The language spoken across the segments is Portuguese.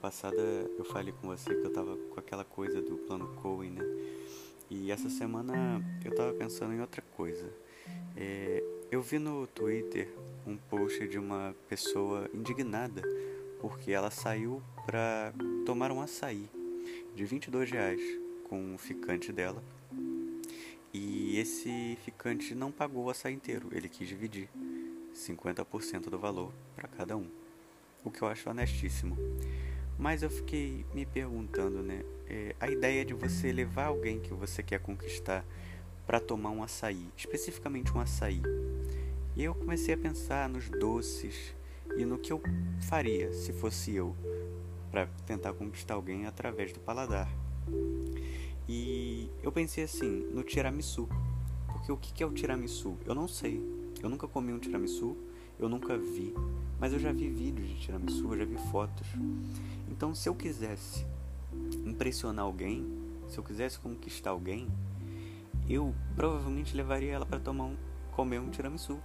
passada eu falei com você que eu tava com aquela coisa do plano Cohen, né? E essa semana eu tava pensando em outra coisa. É, eu vi no Twitter um post de uma pessoa indignada porque ela saiu pra tomar um açaí de 22 reais com o ficante dela. E esse ficante não pagou o açaí inteiro, ele quis dividir 50% do valor para cada um. O que eu acho honestíssimo. Mas eu fiquei me perguntando, né? É, a ideia de você levar alguém que você quer conquistar para tomar um açaí, especificamente um açaí. E eu comecei a pensar nos doces e no que eu faria se fosse eu para tentar conquistar alguém através do paladar. E eu pensei assim, no tiramisu. Porque o que é o tiramisu? Eu não sei. Eu nunca comi um tiramisu, eu nunca vi, mas eu já vi vídeos de tiramisu, eu já vi fotos. Então, se eu quisesse impressionar alguém, se eu quisesse conquistar alguém, eu provavelmente levaria ela para tomar um, comer um tiramisu.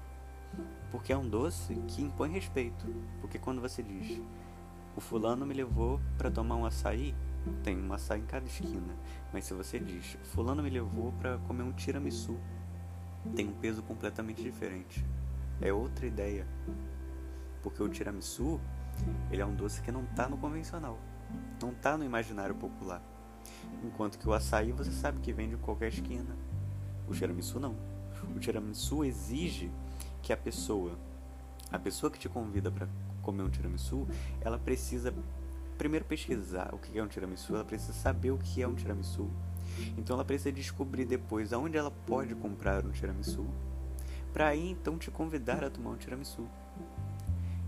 Porque é um doce que impõe respeito. Porque quando você diz, o fulano me levou para tomar um açaí, tem um açaí em cada esquina. Mas se você diz, fulano me levou para comer um tiramisu, tem um peso completamente diferente. É outra ideia. Porque o tiramisu, ele é um doce que não está no convencional. Não está no imaginário popular. Enquanto que o açaí você sabe que vende em qualquer esquina. O tiramisu não. O tiramisu exige que a pessoa, a pessoa que te convida para comer um tiramisu, ela precisa primeiro pesquisar o que é um tiramisu, ela precisa saber o que é um tiramisu. Então ela precisa descobrir depois aonde ela pode comprar um tiramisu, para aí então te convidar a tomar um tiramisu.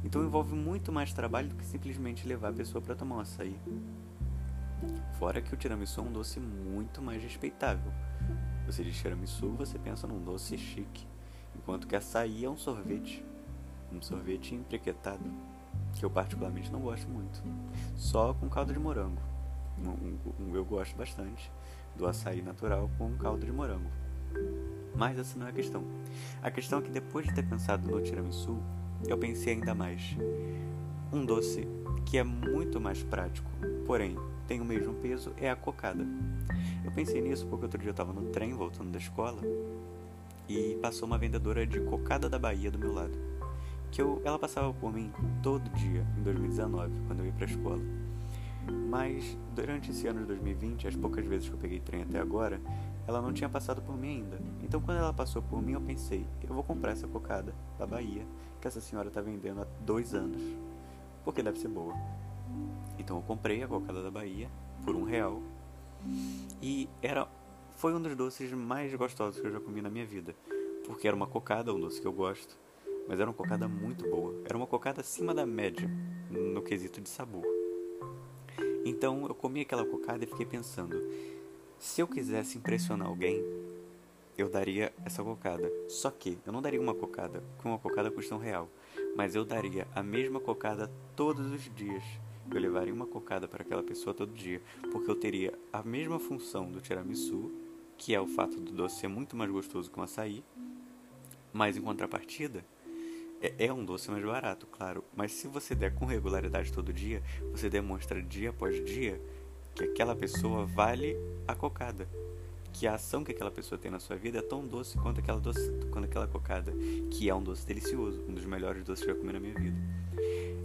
Então envolve muito mais trabalho do que simplesmente levar a pessoa para tomar um açaí. Fora que o tiramisu é um doce muito mais respeitável. Você diz tiramisu, você pensa num doce chique, enquanto que açaí é um sorvete, um sorvete emprequetado que eu particularmente não gosto muito. Só com caldo de morango. Eu gosto bastante do açaí natural com caldo de morango. Mas essa não é a questão. A questão é que depois de ter pensado no tiramisu, eu pensei ainda mais. Um doce que é muito mais prático, porém tem o mesmo peso, é a cocada. Eu pensei nisso porque outro dia eu estava no trem voltando da escola e passou uma vendedora de cocada da Bahia do meu lado que eu, ela passava por mim todo dia em 2019, quando eu ia para a escola. Mas durante esse ano de 2020, as poucas vezes que eu peguei trem até agora, ela não tinha passado por mim ainda. Então quando ela passou por mim, eu pensei, eu vou comprar essa cocada da Bahia, que essa senhora está vendendo há dois anos, porque deve ser boa. Então eu comprei a cocada da Bahia por um real e era foi um dos doces mais gostosos que eu já comi na minha vida, porque era uma cocada, um doce que eu gosto mas era uma cocada muito boa. Era uma cocada acima da média no quesito de sabor. Então eu comi aquela cocada e fiquei pensando: se eu quisesse impressionar alguém, eu daria essa cocada. Só que eu não daria uma cocada, porque uma cocada custa um real. Mas eu daria a mesma cocada todos os dias. Eu levaria uma cocada para aquela pessoa todo dia, porque eu teria a mesma função do tiramisu, que é o fato do doce ser muito mais gostoso que um açaí, mas em contrapartida, é, é um doce mais barato, claro, mas se você der com regularidade todo dia, você demonstra dia após dia que aquela pessoa vale a cocada. Que a ação que aquela pessoa tem na sua vida é tão doce quanto aquela, doce, quanto aquela cocada. Que é um doce delicioso, um dos melhores doces que eu já comi na minha vida.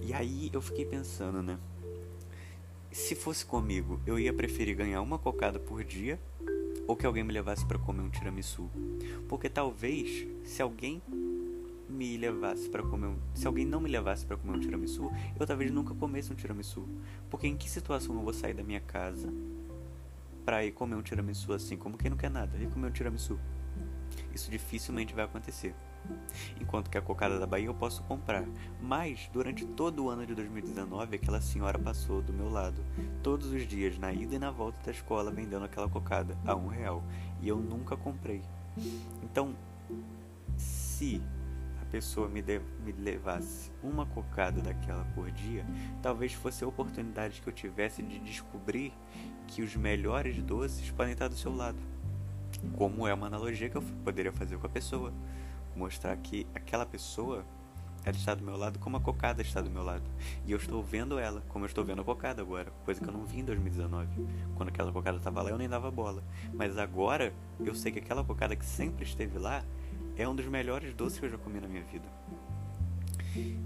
E aí eu fiquei pensando, né? Se fosse comigo, eu ia preferir ganhar uma cocada por dia ou que alguém me levasse para comer um tiramisu. Porque talvez, se alguém me levasse para comer um, se alguém não me levasse para comer um tiramisu, eu talvez nunca comesse um tiramisu. Porque em que situação eu vou sair da minha casa para ir comer um tiramisu assim, como quem não quer nada, ir comer um tiramisu? Isso dificilmente vai acontecer. Enquanto que a cocada da Bahia eu posso comprar. Mas durante todo o ano de 2019, aquela senhora passou do meu lado todos os dias, na ida e na volta da escola, vendendo aquela cocada a um real. E eu nunca comprei. Então, se pessoa me, de, me levasse uma cocada daquela por dia, talvez fosse a oportunidade que eu tivesse de descobrir que os melhores doces podem estar do seu lado. Como é uma analogia que eu poderia fazer com a pessoa. Mostrar que aquela pessoa ela está do meu lado como a cocada está do meu lado. E eu estou vendo ela como eu estou vendo a cocada agora, coisa que eu não vi em 2019. Quando aquela cocada estava lá, eu nem dava bola. Mas agora, eu sei que aquela cocada que sempre esteve lá é um dos melhores doces que eu já comi na minha vida.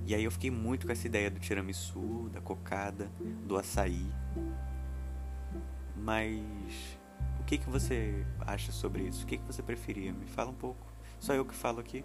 E aí eu fiquei muito com essa ideia do tiramisu, da cocada, do açaí. Mas o que, que você acha sobre isso? O que, que você preferia? Me fala um pouco. Só eu que falo aqui.